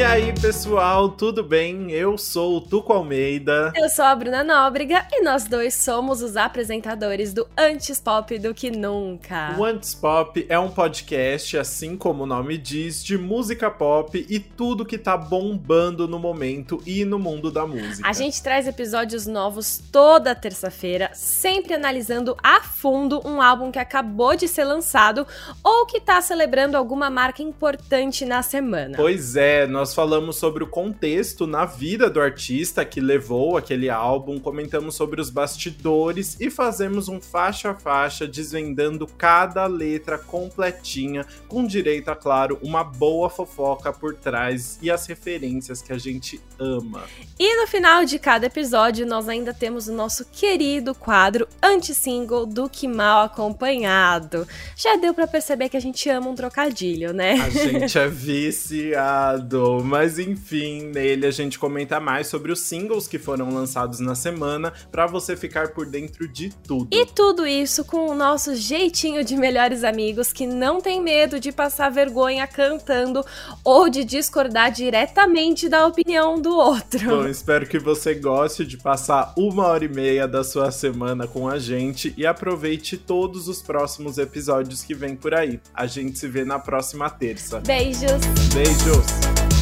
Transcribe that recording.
E aí, pessoal, tudo bem? Eu sou o Tuco Almeida. Eu sou a Bruna Nóbrega e nós dois somos os apresentadores do Antes Pop do que Nunca. O Antes Pop é um podcast, assim como o nome diz, de música pop e tudo que tá bombando no momento e no mundo da música. A gente traz episódios novos toda terça-feira, sempre analisando a fundo um álbum que acabou de ser lançado ou que tá celebrando alguma marca importante na semana. Pois é, nós nós falamos sobre o contexto na vida do artista que levou aquele álbum, comentamos sobre os bastidores e fazemos um faixa a faixa desvendando cada letra completinha, com direito a, claro, uma boa fofoca por trás e as referências que a gente ama. E no final de cada episódio, nós ainda temos o nosso querido quadro anti-single do Que Mal Acompanhado. Já deu para perceber que a gente ama um trocadilho, né? A gente é viciado mas enfim, nele a gente comenta mais sobre os singles que foram lançados na semana para você ficar por dentro de tudo. E tudo isso com o nosso jeitinho de melhores amigos que não tem medo de passar vergonha cantando ou de discordar diretamente da opinião do outro. Bom, espero que você goste de passar uma hora e meia da sua semana com a gente e aproveite todos os próximos episódios que vem por aí. A gente se vê na próxima terça. Beijos! Beijos!